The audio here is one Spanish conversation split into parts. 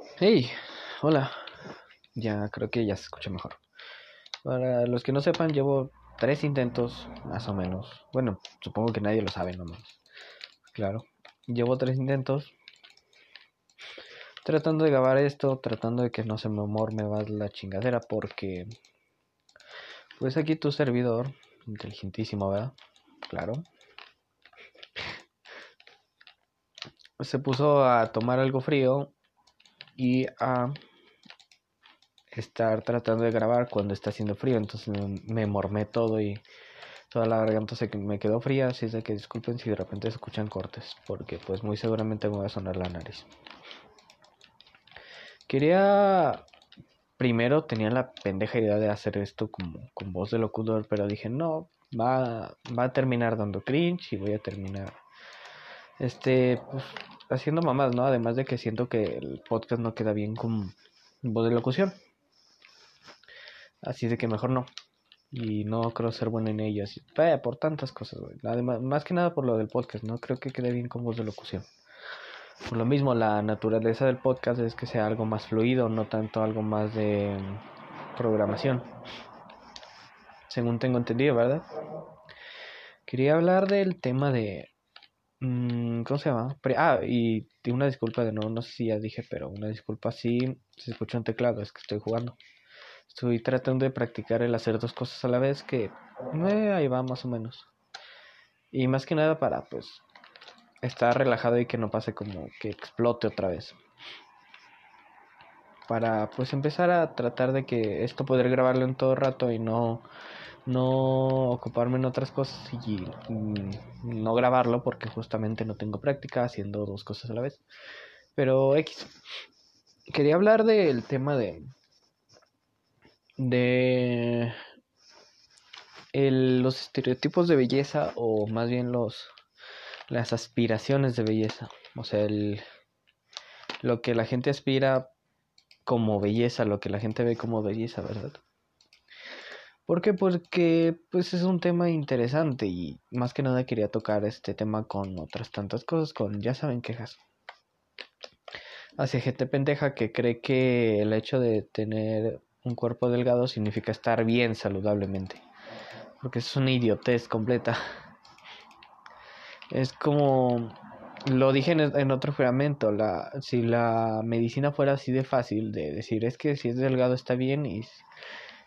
Hey, hola. Ya creo que ya se escucha mejor. Para los que no sepan, llevo tres intentos, más o menos. Bueno, supongo que nadie lo sabe nomás. Claro. Llevo tres intentos. Tratando de grabar esto, tratando de que no se me morme más la chingadera, porque. Pues aquí tu servidor, inteligentísimo, ¿verdad? Claro. Se puso a tomar algo frío y a estar tratando de grabar cuando está haciendo frío. Entonces me, mormé todo y toda la garganta se me quedó fría. Así es de que disculpen si de repente se escuchan cortes, porque pues muy seguramente me va a sonar la nariz. Quería. Primero tenía la pendeja idea de hacer esto como con voz de locutor, pero dije no, va, va a terminar dando cringe y voy a terminar este pues, haciendo mamás, ¿no? Además de que siento que el podcast no queda bien con voz de locución. Así de que mejor no. Y no creo ser bueno en ello. Así, por tantas cosas, güey. Además, más que nada por lo del podcast, no creo que quede bien con voz de locución. Por lo mismo, la naturaleza del podcast es que sea algo más fluido, no tanto algo más de programación. Según tengo entendido, ¿verdad? Quería hablar del tema de ¿Cómo se llama? ah, y una disculpa de nuevo, no sé si ya dije, pero una disculpa si se escucha un teclado, es que estoy jugando. Estoy tratando de practicar el hacer dos cosas a la vez, que eh, ahí va más o menos. Y más que nada para, pues, estar relajado y que no pase como que explote otra vez. Para, pues, empezar a tratar de que esto poder grabarlo en todo rato y no no ocuparme en otras cosas y no grabarlo porque justamente no tengo práctica haciendo dos cosas a la vez. Pero X. Quería hablar del tema de de los estereotipos de belleza o más bien los las aspiraciones de belleza, o sea, el, lo que la gente aspira como belleza, lo que la gente ve como belleza, ¿verdad? ¿Por qué? Porque pues es un tema interesante y más que nada quería tocar este tema con otras tantas cosas, con ya saben quejas. Hacia gente pendeja que cree que el hecho de tener un cuerpo delgado significa estar bien saludablemente. Porque es una idiotez completa. Es como lo dije en, otro juramento, la, si la medicina fuera así de fácil de decir es que si es delgado está bien y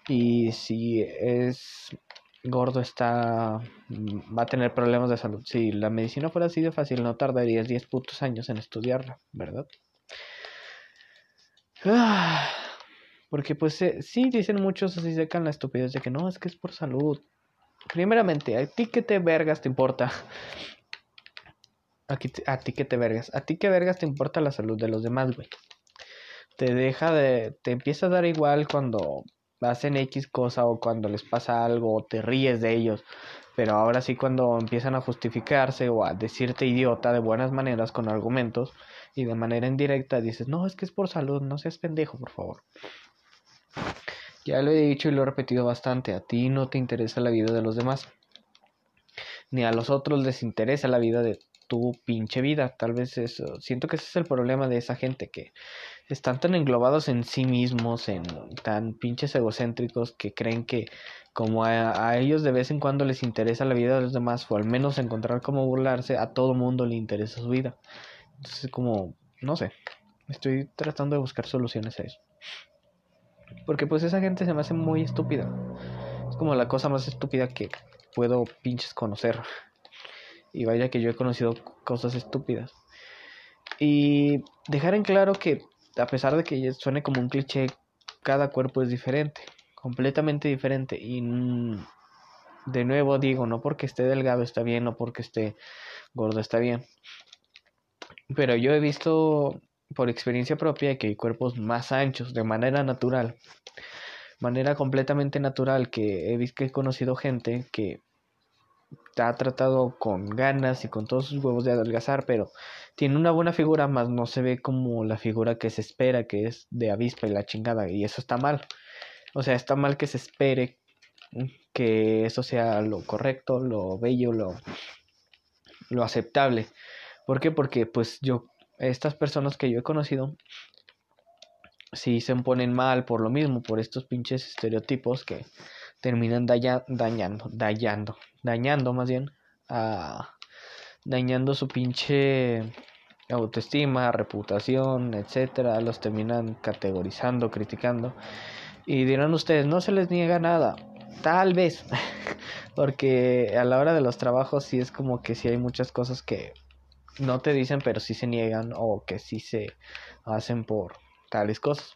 y si es gordo está mm, va a tener problemas de salud. Si la medicina fuera así de fácil, no tardarías 10 putos años en estudiarla, ¿verdad? Porque pues eh, sí dicen muchos así secan la estupidez de que no, es que es por salud. Primeramente, ¿a ti qué te vergas te importa? Aquí, a ti qué te vergas. A ti qué vergas te importa la salud de los demás, güey. Te deja de. Te empieza a dar igual cuando hacen X cosa o cuando les pasa algo te ríes de ellos. Pero ahora sí cuando empiezan a justificarse o a decirte idiota de buenas maneras con argumentos y de manera indirecta dices, no, es que es por salud, no seas pendejo, por favor. Ya lo he dicho y lo he repetido bastante, a ti no te interesa la vida de los demás. Ni a los otros les interesa la vida de tu pinche vida. Tal vez eso. Siento que ese es el problema de esa gente que están tan englobados en sí mismos, en tan pinches egocéntricos que creen que como a, ellos de vez en cuando les interesa la vida de los demás o al menos encontrar cómo burlarse, a todo mundo le interesa su vida. Entonces como, no sé, estoy tratando de buscar soluciones a eso. Porque pues esa gente se me hace muy estúpida. Es como la cosa más estúpida que puedo pinches conocer. Y vaya que yo he conocido cosas estúpidas. Y dejar en claro que a pesar de que suene como un cliché, cada cuerpo es diferente, completamente diferente. Y de nuevo digo, no porque esté delgado está bien, no porque esté gordo está bien. Pero yo he visto por experiencia propia que hay cuerpos más anchos de manera natural. Manera completamente natural que he visto que he conocido gente que ha tratado con ganas y con todos sus huevos de adelgazar, pero tiene una buena figura, más no se ve como la figura que se espera, que es de avispa y la chingada, y eso está mal. O sea, está mal que se espere que eso sea lo correcto, lo bello, lo, lo aceptable. ¿Por qué? Porque pues yo, estas personas que yo he conocido, sí se ponen mal por lo mismo, por estos pinches estereotipos que terminan dañando, dañando, dañando más bien, dañando su pinche autoestima, reputación, etcétera, los terminan categorizando, criticando. Y dirán ustedes, no se les niega nada. Tal vez, porque a la hora de los trabajos sí es como que sí hay muchas cosas que no te dicen, pero sí se niegan o que sí se hacen por tales cosas.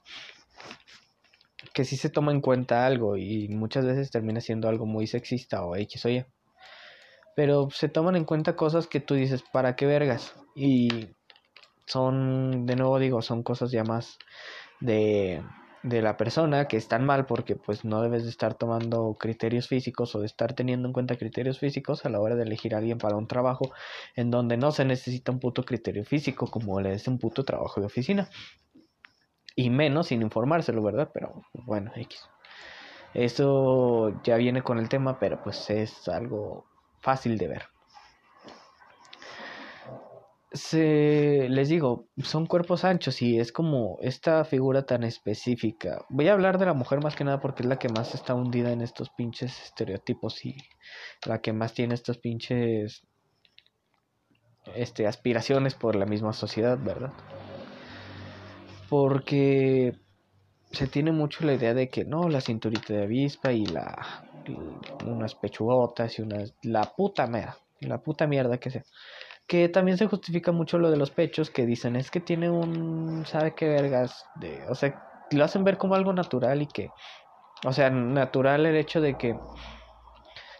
Que sí se toma en cuenta algo y muchas veces termina siendo algo muy sexista o X o Y. Pero se toman en cuenta cosas que tú dices, ¿para qué vergas? Y son, de nuevo digo, son cosas ya más de, de la persona que están mal porque pues no debes de estar tomando criterios físicos o de estar teniendo en cuenta criterios físicos a la hora de elegir a alguien para un trabajo en donde no se necesita un puto criterio físico como le es un puto trabajo de oficina y menos sin informárselo, ¿verdad? Pero bueno, X. Eso ya viene con el tema, pero pues es algo fácil de ver. Se, les digo, son cuerpos anchos y es como esta figura tan específica. Voy a hablar de la mujer más que nada porque es la que más está hundida en estos pinches estereotipos y la que más tiene estos pinches este, aspiraciones por la misma sociedad, ¿verdad? Porque se tiene mucho la idea de que no, la cinturita de avispa y la unas pechugotas y unas la puta mierda, la puta mierda que sea. Que también se justifica mucho lo de los pechos que dicen es que tiene un sabe qué vergas de, o sea, lo hacen ver como algo natural y que o sea, natural el hecho de que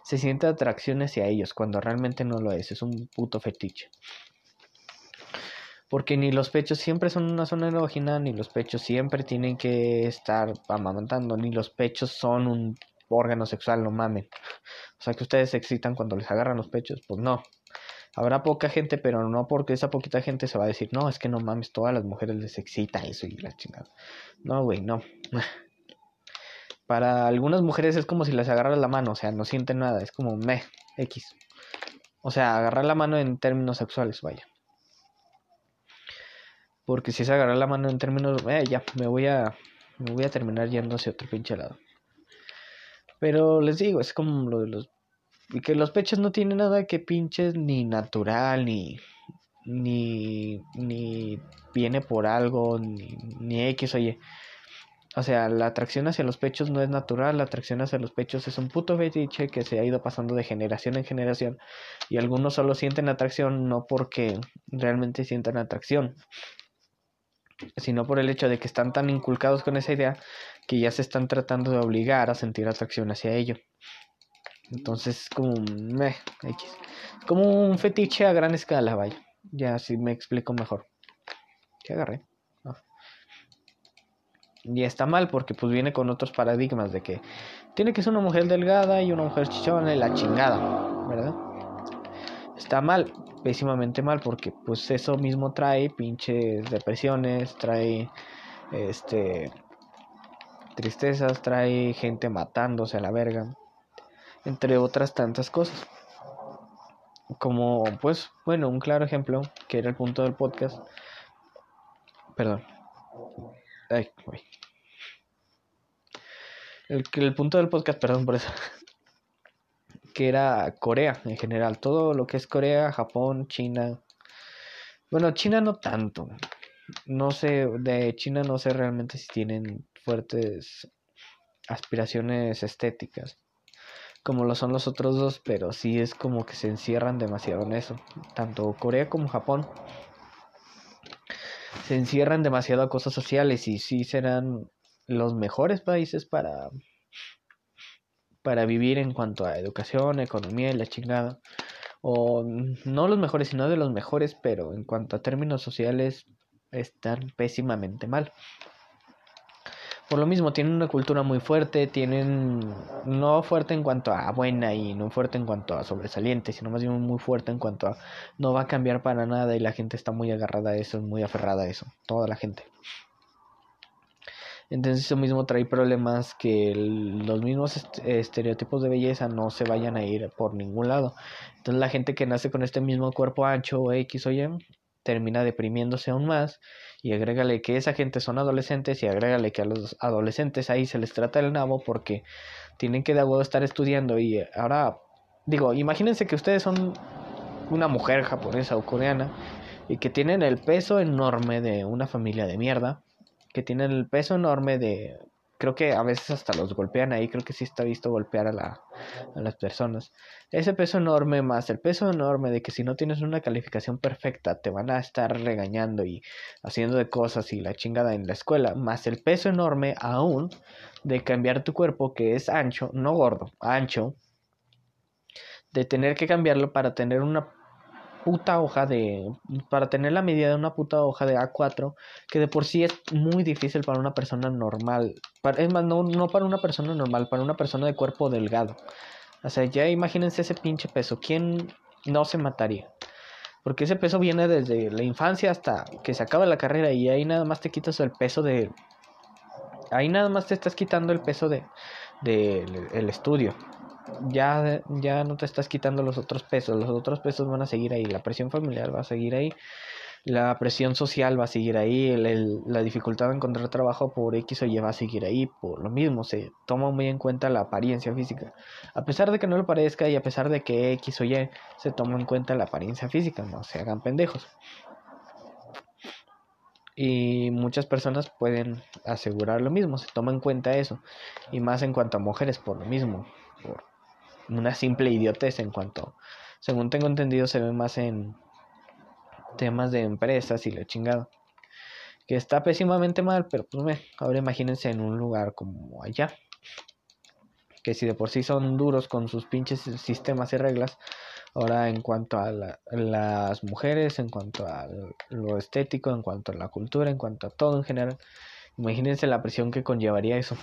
se siente atracción hacia ellos cuando realmente no lo es, es un puto fetiche porque ni los pechos siempre son una zona erógena, ni los pechos siempre tienen que estar amamantando, ni los pechos son un órgano sexual, no mamen. O sea que ustedes se excitan cuando les agarran los pechos, pues no. Habrá poca gente, pero no porque esa poquita gente se va a decir, no, es que no mames, todas las mujeres les excita eso y la chingada. No, güey, no. Para algunas mujeres es como si les agarras la mano, o sea, no sienten nada, es como me, X. O sea, agarrar la mano en términos sexuales, vaya. Porque si se agarra la mano en términos, eh, ya, me voy a, me voy a terminar yendo hacia otro pinche lado. Pero les digo, es como lo de los, y que los pechos no tienen nada que pinches ni natural, ni, ni, ni viene por algo, ni, ni X, oye. O sea, la atracción hacia los pechos no es natural, la atracción hacia los pechos es un puto fetiche que se ha ido pasando de generación en generación. Y algunos solo sienten atracción no porque realmente sientan atracción, sino por el hecho de que están tan inculcados con esa idea que ya se están tratando de obligar a sentir atracción hacia ello. Entonces, como un, X. como un fetiche a gran escala, vaya. Ya si me explico mejor. ¿Qué agarré? Y está mal porque pues viene con otros paradigmas de que tiene que ser una mujer delgada y una mujer chichona y la chingada, ¿verdad? Está mal, pésimamente mal porque pues eso mismo trae pinches depresiones, trae este tristezas, trae gente matándose a la verga, entre otras tantas cosas. Como pues bueno, un claro ejemplo que era el punto del podcast. Perdón. Ay, El, el punto del podcast, perdón por eso que era Corea en general, todo lo que es Corea, Japón, China. Bueno, China no tanto. No sé, de China no sé realmente si tienen fuertes aspiraciones estéticas como lo son los otros dos, pero sí es como que se encierran demasiado en eso. Tanto Corea como Japón se encierran demasiado a cosas sociales y sí serán los mejores países para para vivir en cuanto a educación, economía y la chingada. O no los mejores, sino de los mejores, pero en cuanto a términos sociales están pésimamente mal. Por lo mismo, tienen una cultura muy fuerte, tienen no fuerte en cuanto a buena y no fuerte en cuanto a sobresaliente, sino más bien muy fuerte en cuanto a no va a cambiar para nada y la gente está muy agarrada a eso, muy aferrada a eso, toda la gente. Entonces eso mismo trae problemas que los mismos estereotipos de belleza no se vayan a ir por ningún lado. Entonces la gente que nace con este mismo cuerpo ancho o X o Y termina deprimiéndose aún más y agrégale que esa gente son adolescentes y agrégale que a los adolescentes ahí se les trata el nabo porque tienen que de nuevo estar estudiando y ahora digo, imagínense que ustedes son una mujer japonesa o coreana y que tienen el peso enorme de una familia de mierda, que tienen el peso enorme de creo que a veces hasta los golpean ahí, creo que sí está visto golpear a, la, a las personas. Ese peso enorme más el peso enorme de que si no tienes una calificación perfecta te van a estar regañando y haciendo de cosas y la chingada en la escuela, más el peso enorme aún de cambiar tu cuerpo que es ancho, no gordo, ancho, de tener que cambiarlo para tener una puta hoja de... para tener la medida de una puta hoja de A4, que de por sí es muy difícil para una persona normal. es más, no, no para una persona normal, para una persona de cuerpo delgado. O sea, ya imagínense ese pinche peso. ¿Quién no se mataría? Porque ese peso viene desde la infancia hasta que se acaba la carrera y ahí nada más te quitas el peso de... Ahí nada más te estás quitando el peso de, de el estudio ya, ya no te estás quitando los otros pesos, los otros pesos van a seguir ahí, la presión familiar va a seguir ahí, la presión social va a seguir ahí, la dificultad de encontrar trabajo por X o Y va a seguir ahí, por lo mismo, se toma muy en cuenta la apariencia física. A pesar de que no lo parezca y a pesar de que X o Y se toma en cuenta la apariencia física, no se hagan pendejos. Y muchas personas pueden asegurar lo mismo, se toma en cuenta eso. Y más en cuanto a mujeres, por lo mismo, por una simple idiotez en cuanto, según tengo entendido, se ve más en temas de empresas y la chingada. Que está pésimamente mal, pero pues me, ahora imagínense en un lugar como allá. Que si de por sí son duros con sus pinches sistemas y reglas, ahora en cuanto a las mujeres, en cuanto a lo estético, en cuanto a la cultura, en cuanto a todo en general, imagínense la presión que conllevaría eso.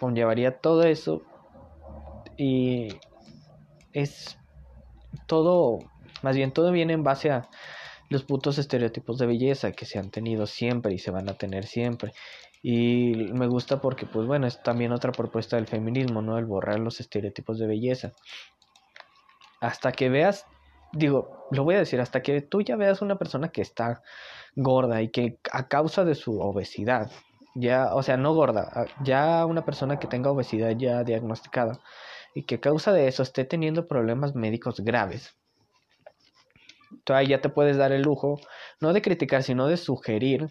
Conllevaría todo eso y es todo, más bien todo viene en base a los putos estereotipos de belleza que se han tenido siempre y se van a tener siempre. Y me gusta porque, pues bueno, es también otra propuesta del feminismo, ¿no? El borrar los estereotipos de belleza. Hasta que veas, digo, lo voy a decir, hasta que tú ya veas una persona que está gorda y que a causa de su obesidad, ya, o sea, no gorda, ya una persona que tenga obesidad ya diagnosticada, y que a causa de eso esté teniendo problemas médicos graves. Entonces ya te puedes dar el lujo, no de criticar, sino de sugerir,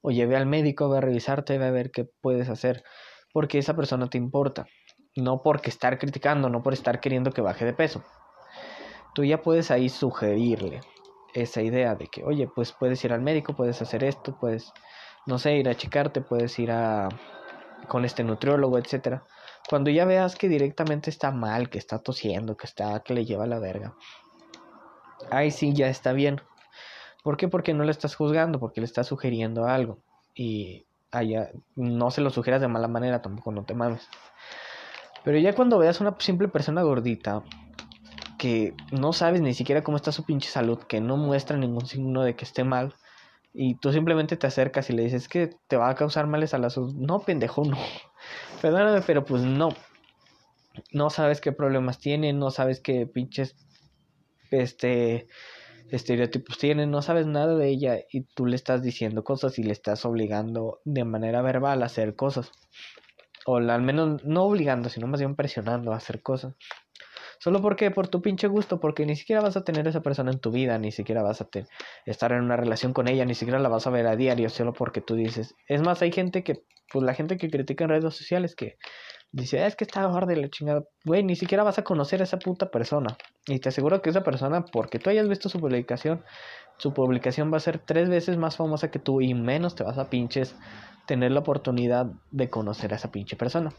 o lleve al médico, va a revisarte, va a ver qué puedes hacer, porque esa persona te importa, no porque estar criticando, no por estar queriendo que baje de peso. Tú ya puedes ahí sugerirle esa idea de que, oye, pues puedes ir al médico, puedes hacer esto, puedes, no sé, ir a checarte, puedes ir a con este nutriólogo, etcétera. Cuando ya veas que directamente está mal, que está tosiendo, que está que le lleva la verga. Ahí sí ya está bien. ¿Por qué? Porque no le estás juzgando, porque le estás sugiriendo algo. Y allá no se lo sugieras de mala manera, tampoco no te mames. Pero ya cuando veas una simple persona gordita que no sabes ni siquiera cómo está su pinche salud, que no muestra ningún signo de que esté mal, y tú simplemente te acercas y le dices que te va a causar males a la salud. No, pendejo, no. Perdóname, pero pues no. No sabes qué problemas tiene, no sabes qué pinches este estereotipos tiene, no sabes nada de ella y tú le estás diciendo cosas y le estás obligando de manera verbal a hacer cosas. O al menos no obligando, sino más bien presionando a hacer cosas. Solo porque por tu pinche gusto, porque ni siquiera vas a tener esa persona en tu vida, ni siquiera vas a estar en una relación con ella, ni siquiera la vas a ver a diario, solo porque tú dices. Es más, hay gente que, pues la gente que critica en redes sociales que dice, ah, es que está gorda la chingada. Güey, ni siquiera vas a conocer a esa puta persona. Y te aseguro que esa persona, porque tú hayas visto su publicación, su publicación va a ser tres veces más famosa que tú y menos te vas a pinches tener la oportunidad de conocer a esa pinche persona.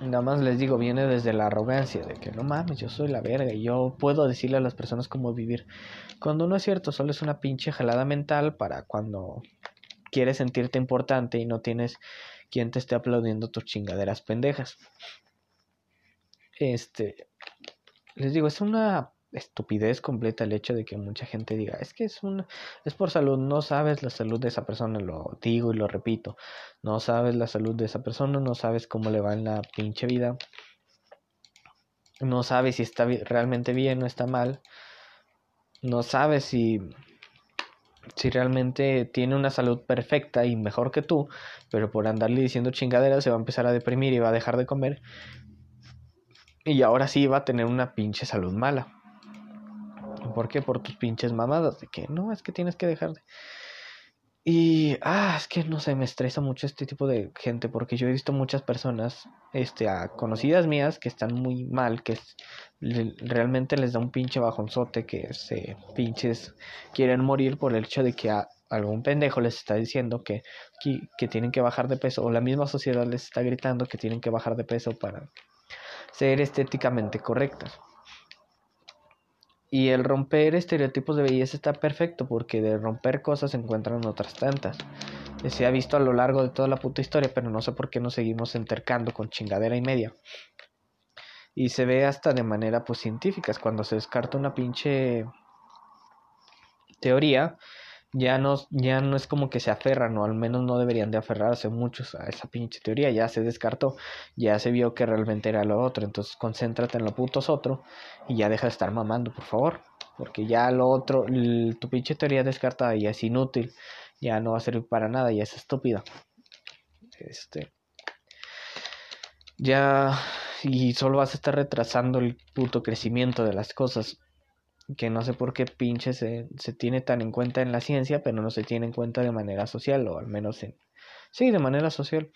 Nada más les digo, viene desde la arrogancia de que no mames, yo soy la verga y yo puedo decirle a las personas cómo vivir. Cuando no es cierto, solo es una pinche jalada mental para cuando quieres sentirte importante y no tienes quien te esté aplaudiendo tus chingaderas pendejas. Este, les digo, es una estupidez completa el hecho de que mucha gente diga, es que es un es por salud, no sabes la salud de esa persona, lo digo y lo repito, no sabes la salud de esa persona, no sabes cómo le va en la pinche vida. No sabes si está realmente bien o está mal. no sabe si si realmente tiene una salud perfecta y mejor que tú, pero por andarle diciendo chingaderas se va a empezar a deprimir y va a dejar de comer. Y ahora sí va a tener una pinche salud mala. ¿Por qué? Por tus pinches mamadas. De que no, es que tienes que dejar de. Y, ah, es que no sé, me estresa mucho este tipo de gente porque yo he visto muchas personas, este, a conocidas mías que están muy mal, que realmente les da un pinche bajonzote, que se pinches quieren morir por el hecho de que a algún pendejo les está diciendo que, que, que tienen que bajar de peso o la misma sociedad les está gritando que tienen que bajar de peso para ser estéticamente correctas. Y el romper estereotipos de belleza está perfecto porque de romper cosas se encuentran otras tantas. Se ha visto a lo largo de toda la puta historia, pero no sé por qué nos seguimos entercando con chingadera y media. Y se ve hasta de manera pues científica, cuando se descarta una pinche teoría, ya no, ya no es como que se aferran, o al menos no deberían de aferrarse muchos a esa pinche teoría, ya se descartó, ya se vio que realmente era lo otro, entonces concéntrate en lo putos otro y ya deja de estar mamando, por favor, porque ya lo otro, tu pinche teoría descartada ya es inútil, ya no va a servir para nada, ya es estúpida. Este. Ya. Y solo vas a estar retrasando el puto crecimiento de las cosas que no sé por qué pinche se, se, tiene tan en cuenta en la ciencia, pero no se tiene en cuenta de manera social, o al menos en... Sí, de manera social.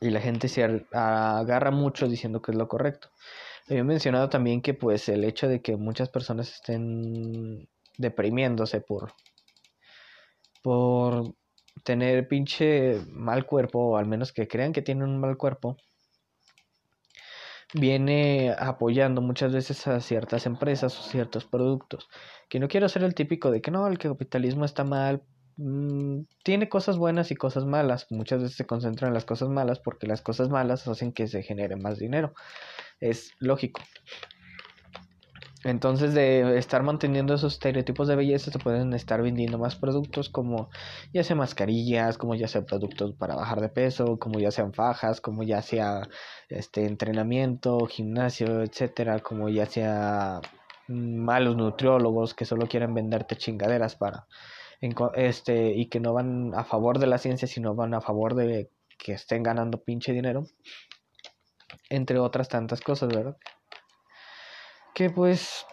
Y la gente se agarra mucho diciendo que es lo correcto. He mencionado también que pues el hecho de que muchas personas estén deprimiéndose por por tener pinche mal cuerpo o al menos que crean que tienen un mal cuerpo viene apoyando muchas veces a ciertas empresas o ciertos productos. Que no quiero ser el típico de que no, el capitalismo está mal. Mm, tiene cosas buenas y cosas malas. Muchas veces se concentran en las cosas malas porque las cosas malas hacen que se genere más dinero. Es lógico. Entonces, de estar manteniendo esos estereotipos de belleza, se pueden estar vendiendo más productos como ya sea mascarillas, como ya sea productos para bajar de peso, como ya sean fajas, como ya sea este entrenamiento, gimnasio, etcétera, como ya sea mm, malos nutriólogos que solo quieren venderte chingaderas para este y que no van a favor de la ciencia, sino van a favor de que estén ganando pinche dinero, entre otras tantas cosas, ¿verdad? Que pues,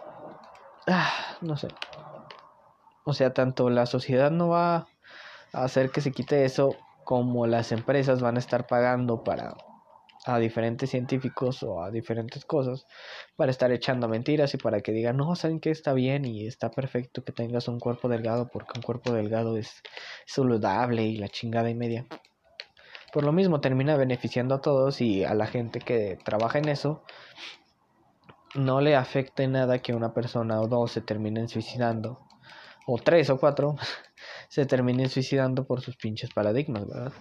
ah, no sé. O sea, tanto la sociedad no va a hacer que se quite eso como las empresas van a estar pagando para a diferentes científicos o a diferentes cosas para estar echando mentiras y para que digan, no, saben que está bien y está perfecto que tengas un cuerpo delgado porque un cuerpo delgado es saludable y la chingada y media. Por lo mismo termina beneficiando a todos y a la gente que trabaja en eso no le afecte nada que una persona o dos se terminen suicidando, o tres o cuatro se terminen suicidando por sus pinches paradigmas, ¿verdad?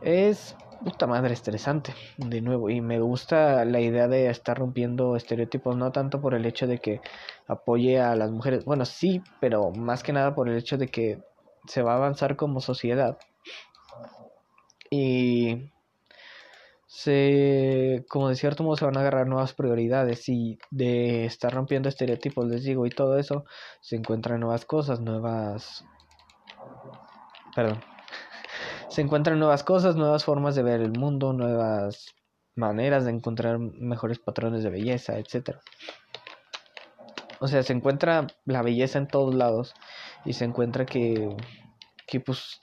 Es puta madre estresante, de nuevo, y me gusta la idea de estar rompiendo estereotipos, no tanto por el hecho de que apoye a las mujeres, bueno, sí, pero más que nada por el hecho de que se va a avanzar como sociedad. Y se, como de cierto modo se van a agarrar nuevas prioridades y de estar rompiendo estereotipos, les digo, y todo eso, se encuentran nuevas cosas, nuevas... Perdón. Se encuentran nuevas cosas, nuevas formas de ver el mundo, nuevas maneras de encontrar mejores patrones de belleza, etc. O sea, se encuentra la belleza en todos lados y se encuentra que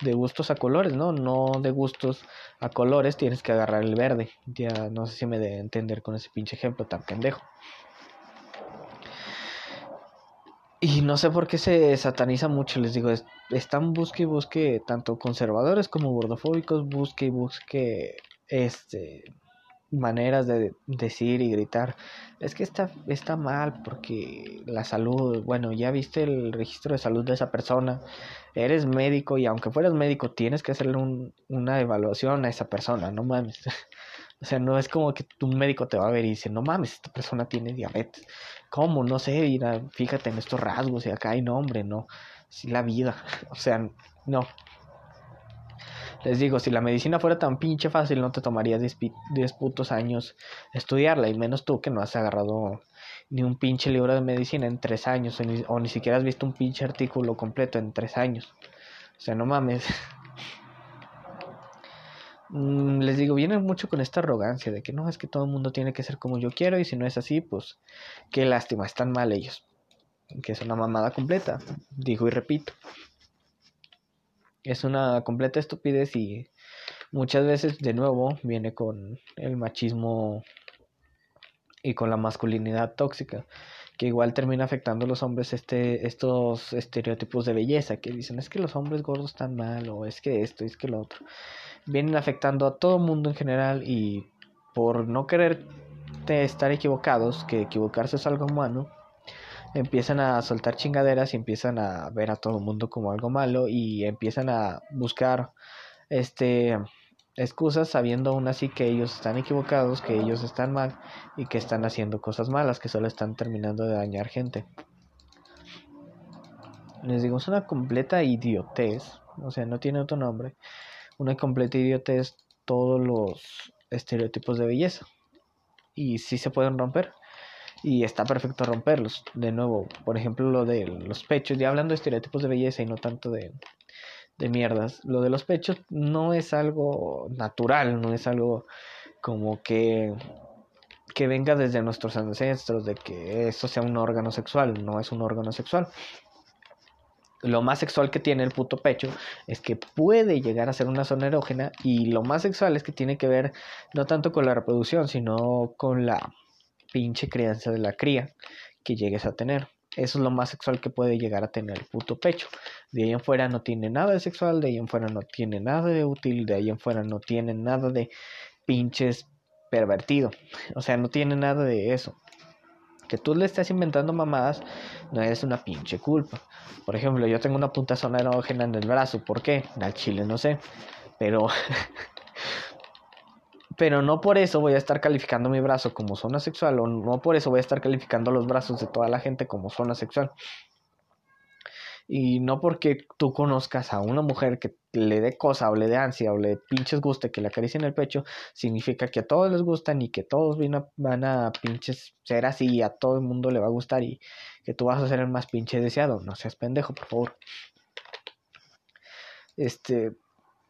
de gustos a colores, ¿no? No de gustos a colores tienes que agarrar el verde. Ya no sé si me de entender con ese pinche ejemplo tan pendejo. Y no sé por qué se sataniza mucho, les digo, están busque y busque tanto conservadores como gordofóbicos, busque y busque este maneras de decir y gritar. Es que está, está mal porque la salud, bueno, ya viste el registro de salud de esa persona, eres médico y aunque fueras médico tienes que hacerle un, una evaluación a esa persona, no mames. o sea, no es como que tu médico te va a ver y dice, no mames, esta persona tiene diabetes. ¿Cómo? No sé, mira, fíjate en estos rasgos y acá hay nombre, no. Sí, la vida. O sea, no. Les digo, si la medicina fuera tan pinche fácil, no te tomaría 10 putos años estudiarla, y menos tú que no has agarrado ni un pinche libro de medicina en tres años, o ni, siquiera has visto un pinche artículo completo en tres años. O sea, no mames. Mm, les digo, vienen mucho con esta arrogancia de que no, es que todo el mundo tiene que ser como yo quiero y si no es así, pues qué lástima, están mal ellos. Que es una mamada completa, digo y repito. Es una completa estupidez y muchas veces de nuevo viene con el machismo y con la masculinidad tóxica que igual termina afectando a los hombres este estos estereotipos de belleza que dicen es que los hombres gordos están mal o es que esto es que lo otro vienen afectando a todo mundo en general y por no querer estar equivocados, que equivocarse es algo humano, empiezan a soltar chingaderas y empiezan a ver a todo el mundo como algo malo y empiezan a buscar este excusas sabiendo aún así que ellos están equivocados, que ellos están mal y que están haciendo cosas malas, que solo están terminando de dañar gente. Les digo, es una completa idiotez, o sea, no tiene otro nombre una completa idiotez todos los estereotipos de belleza. Y sí se pueden romper. Y está perfecto romperlos. De nuevo, por ejemplo, lo de los pechos. Ya hablando de estereotipos de belleza y no tanto de, de mierdas. Lo de los pechos no es algo natural, no es algo como que que venga desde nuestros ancestros de que eso sea un órgano sexual, no es un órgano sexual lo más sexual que tiene el puto pecho es que puede llegar a ser una zona erógena y lo más sexual es que tiene que ver no tanto con la reproducción, sino con la pinche crianza de la cría que llegues a tener. Eso es lo más sexual que puede llegar a tener el puto pecho. De ahí en fuera no tiene nada de sexual, de ahí en fuera no tiene nada de útil, de ahí en fuera no tiene nada de pinches pervertido. O sea, no tiene nada de eso que tú le estés inventando mamadas no es una pinche culpa. Por ejemplo, yo tengo una punta zona erógena en el brazo. ¿Por qué? Al chile no sé. Pero. pero no por eso voy a estar calificando mi brazo como zona sexual. O no por eso voy a estar calificando los brazos de toda la gente como zona sexual. Y no porque tú conozcas a una mujer que le dé cosa o le dé ansia o le pinches guste que le acaricien el pecho, significa que a todos les gustan y que todos van a, pinches ser así y a todo el mundo le va a gustar y que tú vas a ser el más pinche deseado. No seas pendejo, por favor. Este,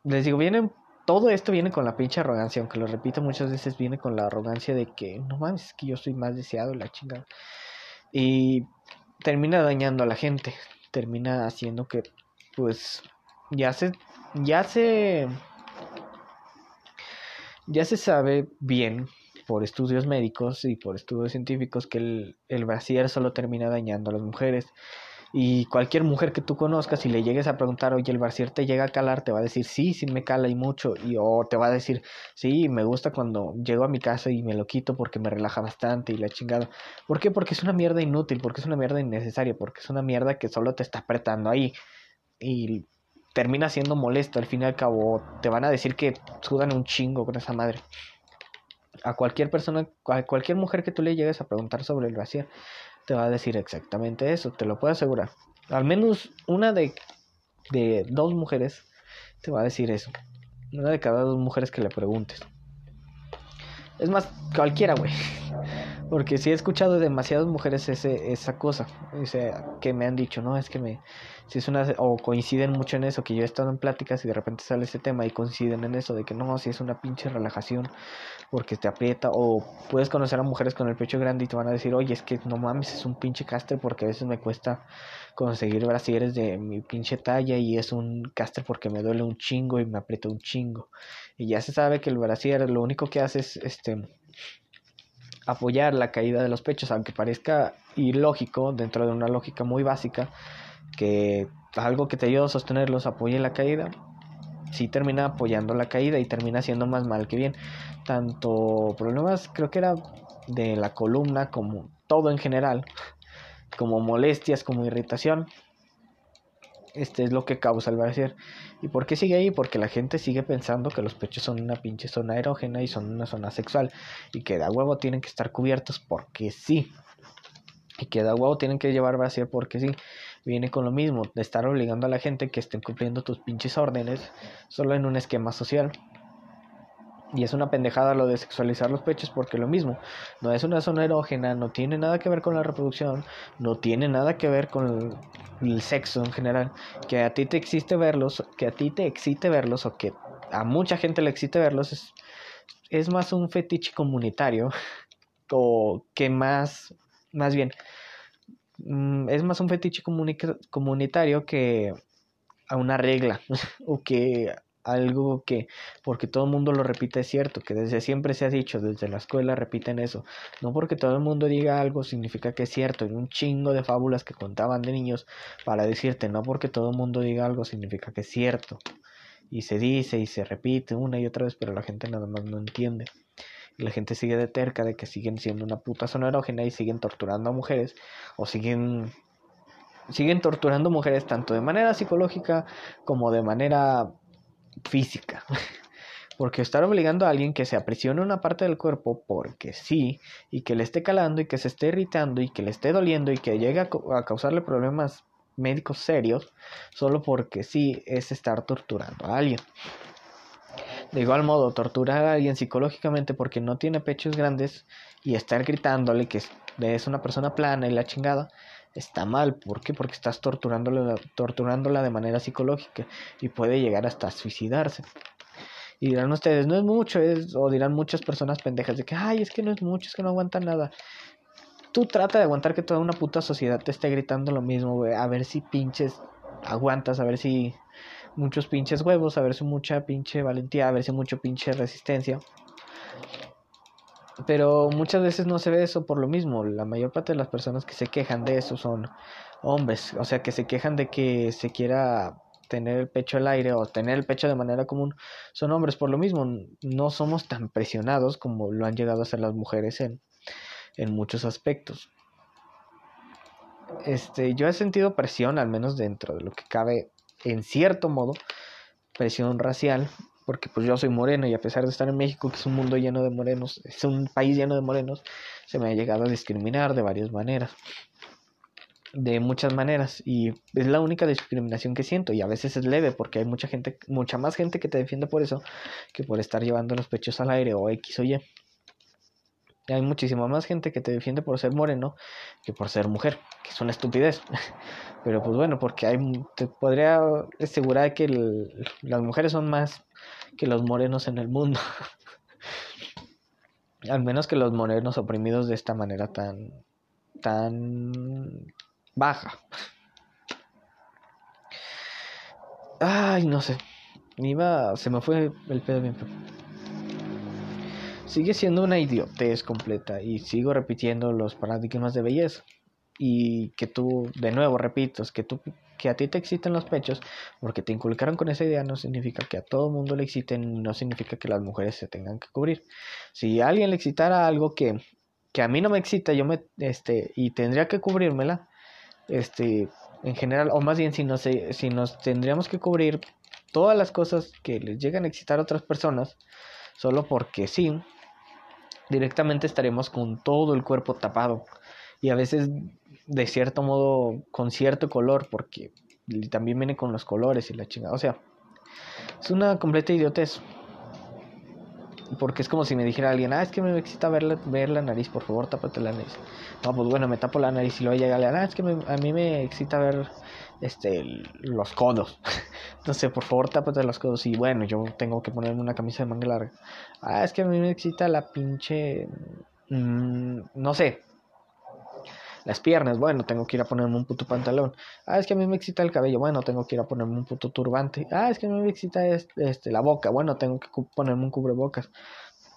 les digo, vienen, todo esto viene con la pinche arrogancia, aunque lo repito muchas veces, viene con la arrogancia de que, no mames, es que yo soy más deseado, la chingada. Y termina dañando a la gente termina haciendo que pues ya se ya se ya se sabe bien por estudios médicos y por estudios científicos que el, el brasier solo termina dañando a las mujeres y cualquier mujer que tú conozcas, si le llegues a preguntar, oye, el brasier te llega a calar, te va a decir, sí, sí me cala y mucho. Y o te va a decir, sí, me gusta cuando llego a mi casa y me lo quito porque me relaja bastante y la chingada. ¿Por qué? Porque es una mierda inútil, porque es una mierda innecesaria, porque es una mierda que solo te está apretando ahí. Y termina siendo molesto. Al fin y al cabo, te van a decir que sudan un chingo con esa madre. A cualquier persona, a cualquier mujer que tú le llegues a preguntar sobre el brasier, te va a decir exactamente eso, te lo puedo asegurar. Al menos una de, de dos mujeres te va a decir eso. Una de cada dos mujeres que le preguntes. Es más, cualquiera, güey. Porque sí he escuchado de demasiadas mujeres ese, esa cosa. O sea, que me han dicho, no, es que me. Si es una. O coinciden mucho en eso, que yo he estado en pláticas y de repente sale ese tema y coinciden en eso, de que no, si es una pinche relajación porque te aprieta. O puedes conocer a mujeres con el pecho grande y te van a decir, oye, es que no mames, es un pinche caster porque a veces me cuesta conseguir brasieres de mi pinche talla y es un caster porque me duele un chingo y me aprieta un chingo. Y ya se sabe que el brasier lo único que hace es este apoyar la caída de los pechos, aunque parezca ilógico dentro de una lógica muy básica, que algo que te ayuda a sostenerlos apoye la caída, sí termina apoyando la caída y termina siendo más mal que bien. Tanto problemas, creo que era de la columna, como todo en general, como molestias, como irritación, este es lo que causa el brasier. ¿Y por qué sigue ahí? Porque la gente sigue pensando que los pechos son una pinche zona erógena y son una zona sexual. Y que de huevo tienen que estar cubiertos porque sí. Y que de huevo tienen que llevar brasier porque sí. Viene con lo mismo, de estar obligando a la gente que estén cumpliendo tus pinches órdenes solo en un esquema social. Y es una pendejada lo de sexualizar los pechos porque lo mismo, no es una zona erógena, no tiene nada que ver con la reproducción, no tiene nada que ver con el, sexo en general. Que a ti te existe verlos, que a ti te excite verlos o que a mucha gente le excite verlos es, es más un fetiche comunitario o que más, más bien, mm, es más un fetiche comunitario que a una regla o que algo que, porque todo el mundo lo repite, es cierto, que desde siempre se ha dicho, desde la escuela repiten eso. No porque todo el mundo diga algo significa que es cierto. Hay un chingo de fábulas que contaban de niños para decirte, no porque todo el mundo diga algo significa que es cierto. Y se dice y se repite una y otra vez, pero la gente nada más no entiende. Y la gente sigue de terca de que siguen siendo una puta zona y siguen torturando a mujeres o siguen siguen torturando mujeres tanto de manera psicológica como de manera física. Porque estar obligando a alguien que se aprisione una parte del cuerpo porque sí, y que le esté calando y que se esté irritando y que le esté doliendo y que llegue a, causarle problemas médicos serios, solo porque sí es estar torturando a alguien. De igual modo, torturar a alguien psicológicamente porque no tiene pechos grandes y estar gritándole que es una persona plana y la chingada, está mal. ¿Por qué? Porque estás torturándola, torturándola de manera psicológica y puede llegar hasta suicidarse. Y dirán ustedes, no es mucho, es, o dirán muchas personas pendejas de que, ay, es que no es mucho, es que no aguanta nada. Tú trata de aguantar que toda una puta sociedad te esté gritando lo mismo, güey, a ver si pinches aguantas, a ver si muchos pinches huevos, a ver si mucha pinche valentía, a ver si mucho pinche resistencia. Pero muchas veces no se ve eso por lo mismo. La mayor parte de las personas que se quejan de eso son hombres. O sea, que se quejan de que se quiera tener el pecho al aire o tener el pecho de manera común son hombres. Por lo mismo, no somos tan presionados como lo han llegado a ser las mujeres en, en muchos aspectos. Este, yo he sentido presión, al menos dentro de lo que cabe, en cierto modo, presión racial, porque pues yo soy moreno y a pesar de estar en México, que es un mundo lleno de morenos, es un país lleno de morenos, se me ha llegado a discriminar de varias maneras, de muchas maneras, y es la única discriminación que siento, y a veces es leve, porque hay mucha gente, mucha más gente que te defiende por eso, que por estar llevando los pechos al aire o X o Y. Hay muchísima más gente que te defiende por ser moreno que por ser mujer, que es una estupidez. Pero pues bueno, porque hay, te podría asegurar que las mujeres son más que los morenos en el mundo. Al menos que los morenos oprimidos de esta manera tan tan baja. Ay, no sé. Iba, se me fue el pedo bien. Sigue siendo una idiotez completa y sigo repitiendo los paradigmas de belleza y que tú, de nuevo, repito, que tú, que a ti te exciten los pechos porque te inculcaron con esa idea no significa que a todo mundo le exciten, no significa que las mujeres se tengan que cubrir. Si a alguien le excitara algo que, que a mí no me excita, yo me, este, y tendría que cubrírmela, este, en general, o más bien si, no sé, si nos tendríamos que cubrir todas las cosas que les llegan a excitar a otras personas, solo porque sí, directamente estaremos con todo el cuerpo tapado y a veces de cierto modo con cierto color, porque también viene con los colores y la chingada. O sea, es una completa idiotez. Porque es como si me dijera alguien, ah, es que me excita ver la, ver la nariz, por favor, tápate la nariz. No, pues bueno, me tapo la nariz y luego llega alguien, ah, es que a mí me excita ver este, los codos. Entonces, por favor, tápate los codos. Y bueno, yo tengo que ponerme una camisa de manga larga. Ah, es que a mí me excita la pinche... Mm, no sé, las piernas, bueno, tengo que ir a ponerme un puto pantalón. Ah, es que a mí me excita el cabello, bueno, tengo que ir a ponerme un puto turbante. Ah, es que a mí me excita este, la boca, bueno, tengo que ponerme un cubrebocas.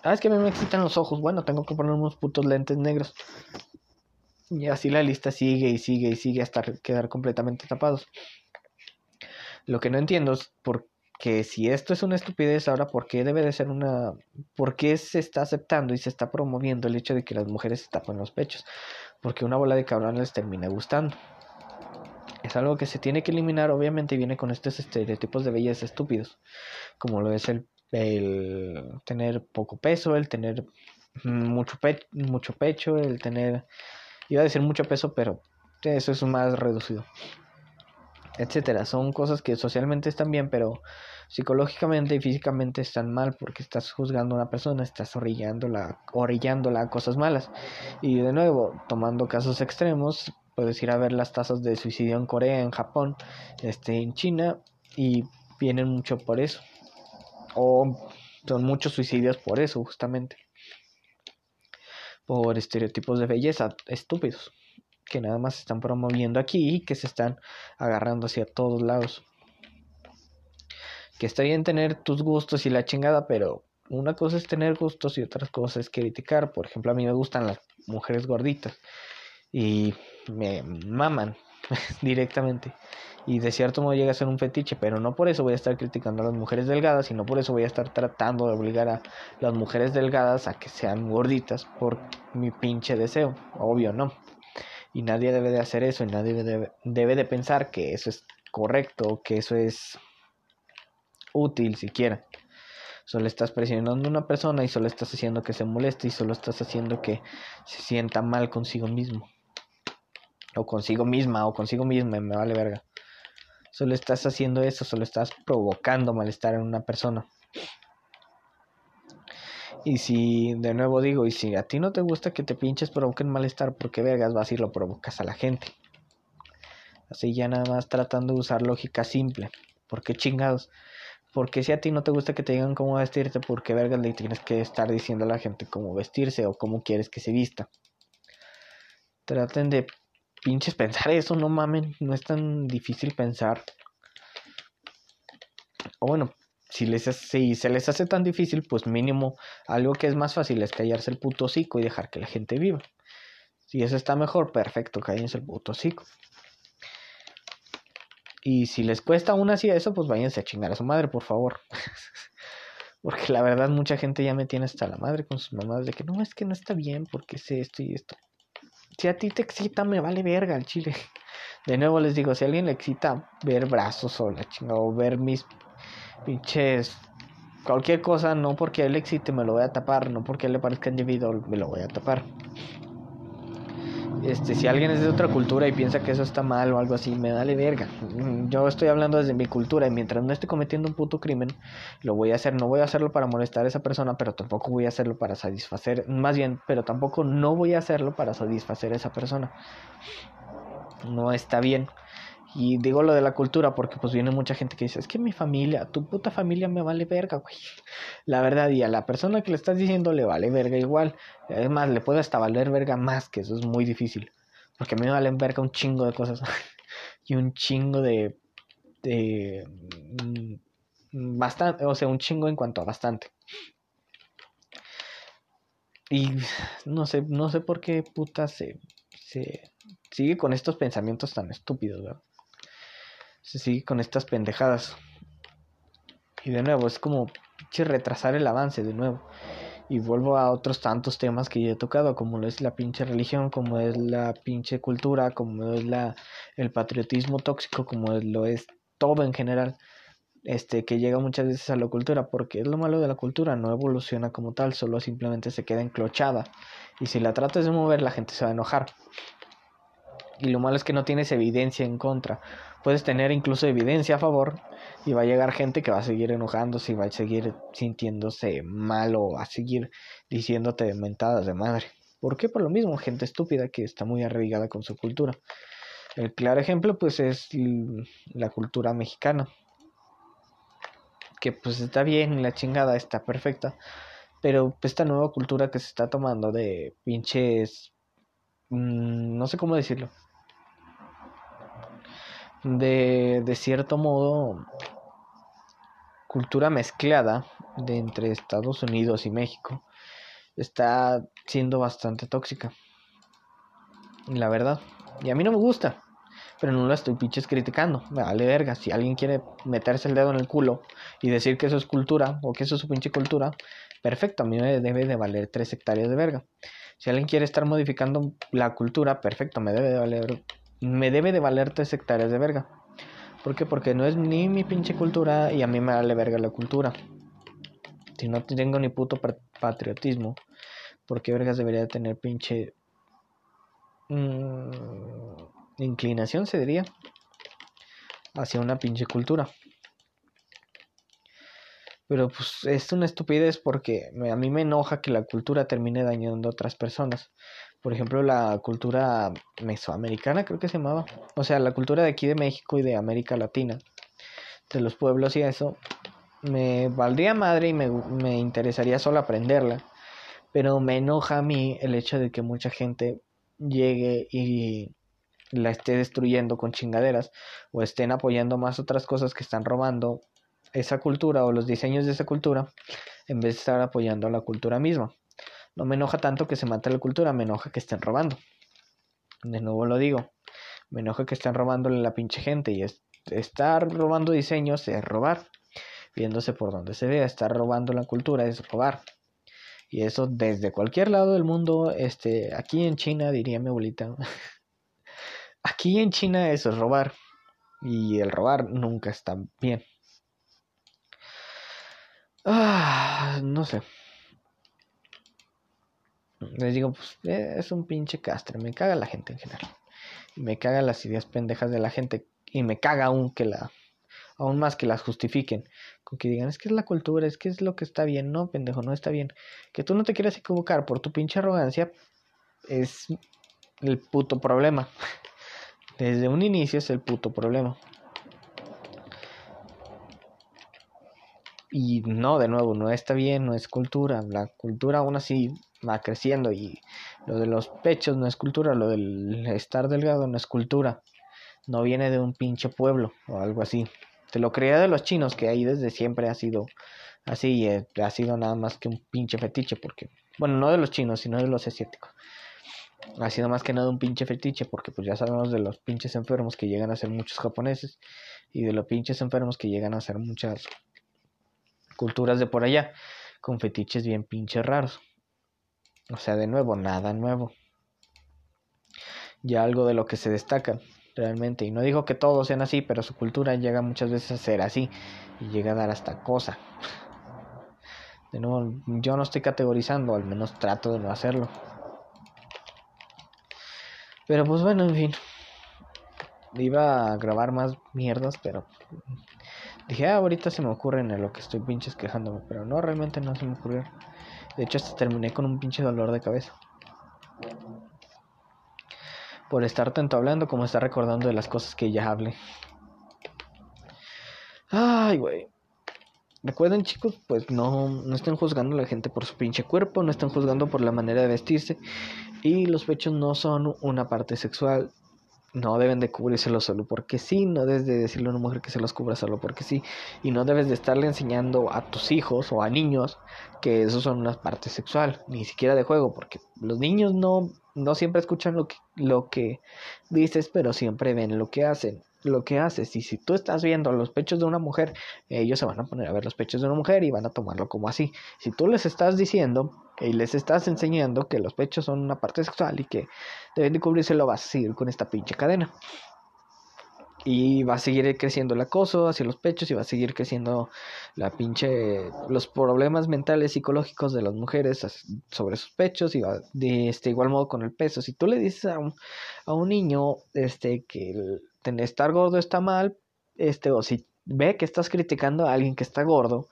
Ah, es que a mí me excitan los ojos, bueno, tengo que ponerme unos putos lentes negros. Y así la lista sigue y sigue y sigue hasta quedar completamente tapados. Lo que no entiendo es por qué si esto es una estupidez ahora, ¿por qué debe de ser una... ¿Por qué se está aceptando y se está promoviendo el hecho de que las mujeres se tapen los pechos? porque una bola de cabrón les termina gustando. Es algo que se tiene que eliminar, obviamente, y viene con estos estereotipos de belleza estúpidos, como lo es el, el tener poco peso, el tener mucho, mucho pecho, el tener, iba a decir mucho peso, pero eso es más reducido. etcétera. Son cosas que socialmente están bien, pero psicológicamente y físicamente están mal porque estás juzgando a una persona, estás orillándola, orillándola a cosas malas. Y de nuevo, tomando casos extremos, puedes ir a ver las tasas de suicidio en Corea, en Japón, este, en China, y vienen mucho por eso. O son muchos suicidios por eso, justamente. Por estereotipos de belleza estúpidos que nada más se están promoviendo aquí y que se están agarrando hacia todos lados. Que está bien tener tus gustos y la chingada, pero una cosa es tener gustos y otra cosa es criticar. Por ejemplo, a mí me gustan las mujeres gorditas y me maman directamente. Y de cierto modo llega a ser un fetiche, pero no por eso voy a estar criticando a las mujeres delgadas, sino por eso voy a estar tratando de obligar a las mujeres delgadas a que sean gorditas por mi pinche deseo. Obvio, no y nadie debe de hacer eso y nadie debe, debe de pensar que eso es correcto, que eso es útil siquiera. Solo estás presionando a una persona y solo estás haciendo que se moleste y solo estás haciendo que se sienta mal consigo mismo. O consigo misma o consigo misma, me vale verga. Solo estás haciendo eso, solo estás provocando malestar en una persona. Y si, de nuevo digo, y si a ti no te gusta que te pinches provoquen malestar, ¿por qué vergas vas y lo provocas a la gente? Así ya nada más tratando de usar lógica simple. ¿Por qué chingados? Porque si a ti no te gusta que te digan cómo vestirte, ¿por qué vergas le tienes que estar diciendo a la gente cómo vestirse o cómo quieres que se vista? Traten de pinches pensar eso, no mamen, no es tan difícil pensar. O bueno, si, les, si se les hace tan difícil, pues mínimo algo que es más fácil es callarse el puto hocico y dejar que la gente viva. Si eso está mejor, perfecto, cállense el puto hocico. Y si les cuesta aún así eso, pues váyanse a chingar a su madre, por favor. porque la verdad mucha gente ya me tiene hasta la madre con sus mamás de que no, es que no está bien porque sé esto y esto. Si a ti te excita, me vale verga el chile. De nuevo les digo, si a alguien le excita ver brazos o la chingada o ver mis pinches cualquier cosa, no porque él excite me lo voy a tapar, no porque él le parezca individual me lo voy a tapar. Este, si alguien es de otra cultura y piensa que eso está mal o algo así, me dale verga. Yo estoy hablando desde mi cultura y mientras no esté cometiendo un puto crimen, lo voy a hacer. No voy a hacerlo para molestar a esa persona, pero tampoco voy a hacerlo para satisfacer, más bien, pero tampoco no voy a hacerlo para satisfacer a esa persona. No está bien. Y digo lo de la cultura porque pues viene mucha gente que dice, es que mi familia, tu puta familia me vale verga, güey. La verdad, y a la persona que le estás diciendo le vale verga igual. Además, le puede hasta valer verga más, que eso es muy difícil. Porque a mí me valen verga un chingo de cosas. y un chingo de... de mm, bastante, o sea, un chingo en cuanto a bastante. Y no sé, no sé por qué puta se, se sigue con estos pensamientos tan estúpidos, ¿verdad? Se sigue con estas pendejadas. Y de nuevo, es como retrasar el avance de nuevo. Y vuelvo a otros tantos temas que ya he tocado, como lo es la pinche religión, como es la pinche cultura, como es la, el patriotismo tóxico, como lo es todo en general. Este, que llega muchas veces a la cultura, porque es lo malo de la cultura, no evoluciona como tal, solo simplemente se queda enclochada. Y si la tratas de mover, la gente se va a enojar. Y lo malo es que no tienes evidencia en contra puedes tener incluso evidencia a favor y va a llegar gente que va a seguir enojándose y va a seguir sintiéndose mal o a seguir diciéndote mentadas de madre. ¿Por qué? Por lo mismo, gente estúpida que está muy arraigada con su cultura. El claro ejemplo pues es la cultura mexicana. Que pues está bien, la chingada está perfecta. Pero esta nueva cultura que se está tomando de pinches... Mm, no sé cómo decirlo de, de cierto modo cultura mezclada de entre Estados Unidos y México está siendo bastante tóxica. La verdad. Y a mí no me gusta. Pero no la estoy pinches criticando. Me vale verga. Si alguien quiere meterse el dedo en el culo y decir que eso es cultura o que eso es su pinche cultura, perfecto. A mí me debe de valer tres hectáreas de verga. Si alguien quiere estar modificando la cultura, perfecto. Me debe de valer me debe de valer tres hectáreas de verga. ¿Por qué? Porque no es ni mi pinche cultura y a mí me vale verga la cultura. Si no tengo ni puto patriotismo, ¿por qué vergas debería tener pinche mm, inclinación, se diría? hacia una pinche cultura. Pero pues es una estupidez porque a mí me enoja que la cultura termine dañando a otras personas. Por ejemplo, la cultura mesoamericana creo que se llamaba. O sea, la cultura de aquí de México y de América Latina. De los pueblos y eso. Me valdría madre y me, me interesaría solo aprenderla. Pero me enoja a mí el hecho de que mucha gente llegue y la esté destruyendo con chingaderas o estén apoyando más otras cosas que están robando esa cultura o los diseños de esa cultura en vez de estar apoyando a la cultura misma. No me enoja tanto que se mate la cultura, me enoja que estén robando. De nuevo lo digo, me enoja que estén robándole la pinche gente y estar robando diseños es robar. Viéndose por donde se vea, estar robando la cultura es robar. Y eso desde cualquier lado del mundo, este, aquí en China, diría mi abuelita, aquí en China eso es robar. Y el robar nunca está bien. Ah, no sé. Les digo, pues eh, es un pinche castre. Me caga la gente en general. Me caga las ideas pendejas de la gente. Y me caga aún que la. Aún más que las justifiquen. Con que digan, es que es la cultura, es que es lo que está bien. No, pendejo, no está bien. Que tú no te quieras equivocar por tu pinche arrogancia. Es el puto problema. Desde un inicio es el puto problema. Y no, de nuevo, no está bien, no es cultura. La cultura aún así va creciendo y lo de los pechos no es cultura, lo del estar delgado no es cultura. No viene de un pinche pueblo o algo así. Te lo creía de los chinos, que ahí desde siempre ha sido así y eh, ha sido nada más que un pinche fetiche, porque, bueno, no de los chinos, sino de los asiáticos. Ha sido más que nada un pinche fetiche, porque pues ya sabemos de los pinches enfermos que llegan a ser muchos japoneses y de los pinches enfermos que llegan a ser muchas culturas de por allá, con fetiches bien pinches raros. O sea, de nuevo, nada nuevo. Ya algo de lo que se destacan realmente. Y no digo que todos sean así, pero su cultura llega muchas veces a ser así y llega a dar hasta cosa. De nuevo, yo no estoy categorizando, al menos trato de no hacerlo. Pero pues bueno, en fin. Iba a grabar más mierdas, pero Dije, ah, ahorita se me ocurre en lo que estoy pinches quejándome, pero no, realmente no se me ocurrió. De hecho, hasta terminé con un pinche dolor de cabeza. Por estar tanto hablando como estar recordando de las cosas que ya hablé. Ay, güey. Recuerden, chicos, pues no, no estén juzgando a la gente por su pinche cuerpo, no estén juzgando por la manera de vestirse. Y los pechos no son una parte sexual, no deben de cubrírselo solo porque sí, no debes de decirle a una mujer que se los cubra solo porque sí, y no debes de estarle enseñando a tus hijos o a niños que eso son una parte sexual, ni siquiera de juego, porque los niños no, no siempre escuchan lo que, lo que dices, pero siempre ven lo que hacen lo que haces. Y si tú estás viendo los pechos de una mujer, ellos se van a poner a ver los pechos de una mujer y van a tomarlo como así. Si tú les estás diciendo y les estás enseñando que los pechos son una parte sexual y que deben de cubrirse, lo vas a seguir con esta pinche cadena. Y va a seguir creciendo el acoso hacia los pechos y va a seguir creciendo la pinche los problemas mentales psicológicos de las mujeres sobre sus pechos y va de este igual modo con el peso. Si tú le dices a un, a un niño este que estar gordo está mal, este o si ve que estás criticando a alguien que está gordo,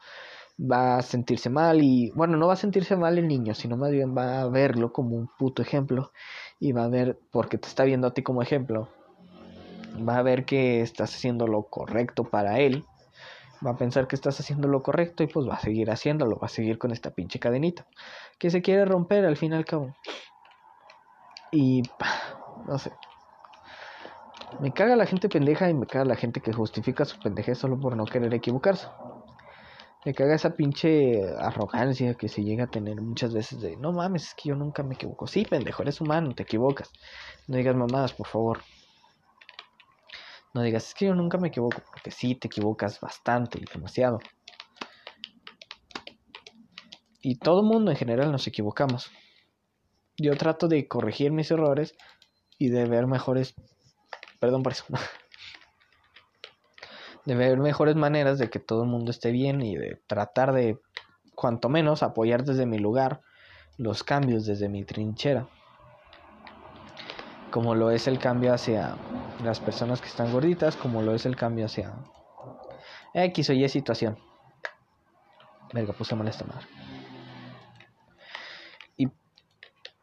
va a sentirse mal y bueno, no va a sentirse mal el niño, sino más bien va a verlo como un puto ejemplo y va a ver porque te está viendo a ti como ejemplo va a ver que estás haciendo lo correcto para él, va a pensar que estás haciendo lo correcto y pues va a seguir haciéndolo, va a seguir con esta pinche cadenita que se quiere romper al fin y al cabo. Y no sé. Me caga la gente pendeja y me caga la gente que justifica su pendejez solo por no querer equivocarse. Me caga esa pinche arrogancia que se llega a tener muchas veces de, no mames, es que yo nunca me equivoco. Sí, pendejo, eres humano, te equivocas. No digas mamadas, por favor. No digas, es que yo nunca me equivoco, porque sí te equivocas bastante y demasiado. Y todo mundo en general nos equivocamos. Yo trato de corregir mis errores y de ver mejores... Perdón por eso. de ver mejores maneras de que todo el mundo esté bien y de tratar de, cuanto menos, apoyar desde mi lugar los cambios desde mi trinchera como lo es el cambio hacia las personas que están gorditas, como lo es el cambio hacia X o Y situación. Verga, puse mal esta madre. Y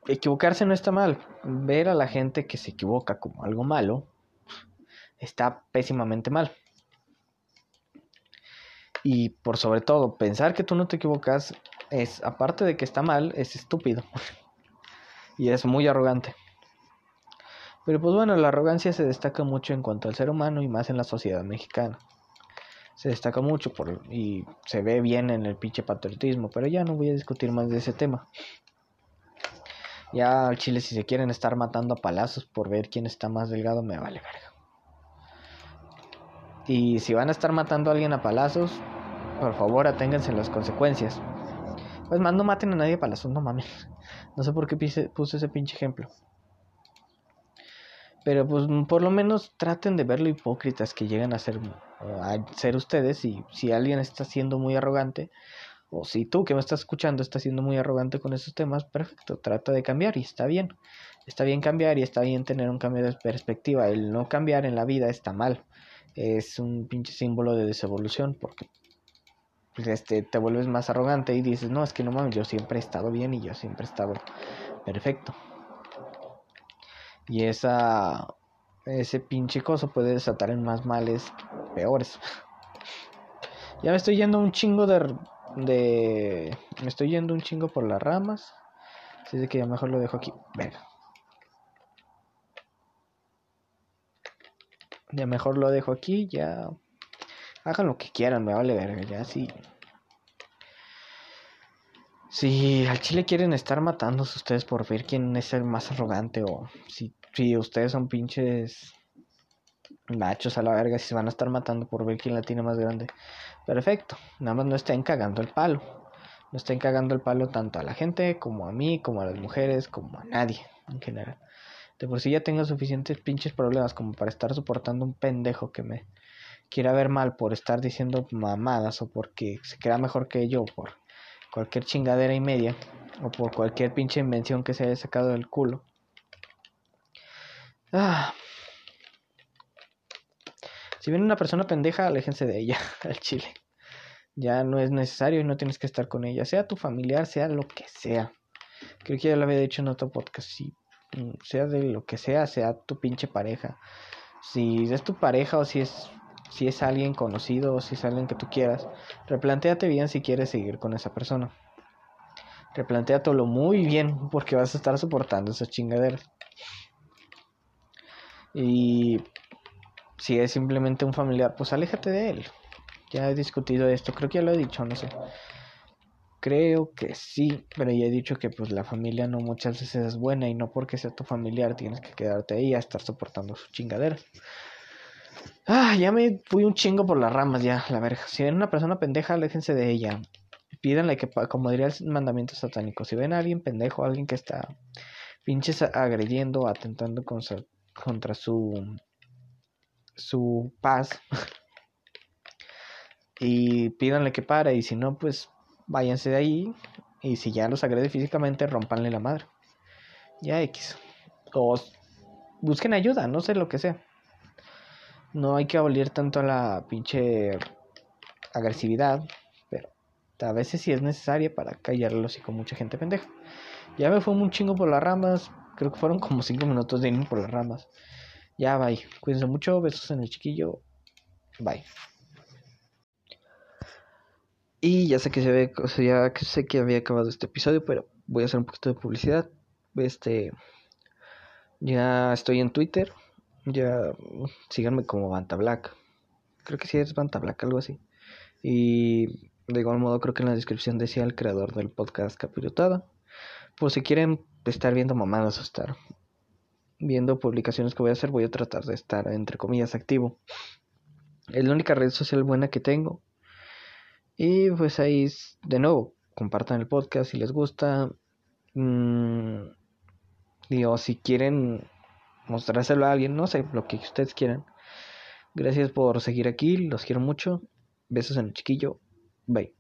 equivocarse no está mal. Ver a la gente que se equivoca como algo malo está pésimamente mal. Y por sobre todo, pensar que tú no te equivocas es, aparte de que está mal, es estúpido. y es muy arrogante. Pero pues bueno, la arrogancia se destaca mucho en cuanto al ser humano y más en la sociedad mexicana. Se destaca mucho por, y se ve bien en el pinche patriotismo, pero ya no voy a discutir más de ese tema. Ya al Chile si se quieren estar matando a palazos por ver quién está más delgado, me vale verga. Y si van a estar matando a alguien a palazos, por favor aténganse las consecuencias. Pues más no maten a nadie a palazos, no mames. No sé por qué puse ese pinche ejemplo. Pero pues por lo menos traten de ver lo hipócritas que llegan a ser, a ser ustedes y si alguien está siendo muy arrogante o si tú que me estás escuchando estás siendo muy arrogante con esos temas, perfecto, trata de cambiar y está bien. Está bien cambiar y está bien tener un cambio de perspectiva. El no cambiar en la vida está mal. Es un pinche símbolo de desevolución porque pues, este, te vuelves más arrogante y dices, no, es que no mames, yo siempre he estado bien y yo siempre he estado perfecto. Y esa ese pinche coso puede desatar en más males peores. ya me estoy yendo un chingo de, de me estoy yendo un chingo por las ramas. Así que ya mejor lo dejo aquí. Venga. Ya mejor lo dejo aquí, ya hagan lo que quieran, me vale verga, ya sí. Si al chile quieren estar matándose ustedes por ver quién es el más arrogante o si, si ustedes son pinches machos a la verga, si se van a estar matando por ver quién la tiene más grande, perfecto. Nada más no estén cagando el palo. No estén cagando el palo tanto a la gente como a mí, como a las mujeres, como a nadie en general. De por sí ya tengo suficientes pinches problemas como para estar soportando un pendejo que me quiera ver mal por estar diciendo mamadas o porque se crea mejor que yo por cualquier chingadera y media o por cualquier pinche invención que se haya sacado del culo. Ah. Si viene una persona pendeja, aléjense de ella al chile. Ya no es necesario y no tienes que estar con ella, sea tu familiar, sea lo que sea. Creo que ya lo había dicho en otro podcast, sea de lo que sea, sea tu pinche pareja. Si es tu pareja o si es si es alguien conocido o si es alguien que tú quieras, replantéate bien si quieres seguir con esa persona. Replantéatelo muy bien porque vas a estar soportando esas chingaderas. Y si es simplemente un familiar, pues aléjate de él. Ya he discutido esto, creo que ya lo he dicho, no sé. Creo que sí, pero ya he dicho que pues la familia no muchas veces es buena y no porque sea tu familiar tienes que quedarte ahí a estar soportando su chingadera. Ah, ya me fui un chingo por las ramas, ya, la verga. Si ven una persona pendeja, aléjense de ella. Pídanle que, como diría el mandamiento satánico, si ven a alguien pendejo, alguien que está pinches agrediendo, atentando contra su, su paz, y pídanle que pare, y si no, pues váyanse de ahí. Y si ya los agrede físicamente, rompanle la madre. Ya X. O busquen ayuda, no sé lo que sea. No hay que abolir tanto a la pinche agresividad, pero a veces sí es necesaria para callarlos y con mucha gente pendeja. Ya me fue un chingo por las ramas, creo que fueron como 5 minutos de irme por las ramas. Ya, bye. Cuídense mucho, besos en el chiquillo. Bye. Y ya sé que se ve, o sea, ya sé que había acabado este episodio, pero voy a hacer un poquito de publicidad. Este, ya estoy en Twitter, ya síganme como Banta Black. Creo que sí es Banta Black, algo así. Y de igual modo creo que en la descripción decía el creador del podcast Capirotada. Pues si quieren estar viendo mamadas o estar viendo publicaciones que voy a hacer, voy a tratar de estar entre comillas activo. Es la única red social buena que tengo. Y pues ahí, de nuevo, compartan el podcast si les gusta. Mm, y o si quieren mostrárselo a alguien, no sé, lo que ustedes quieran. Gracias por seguir aquí, los quiero mucho. Besos en el chiquillo. Bye.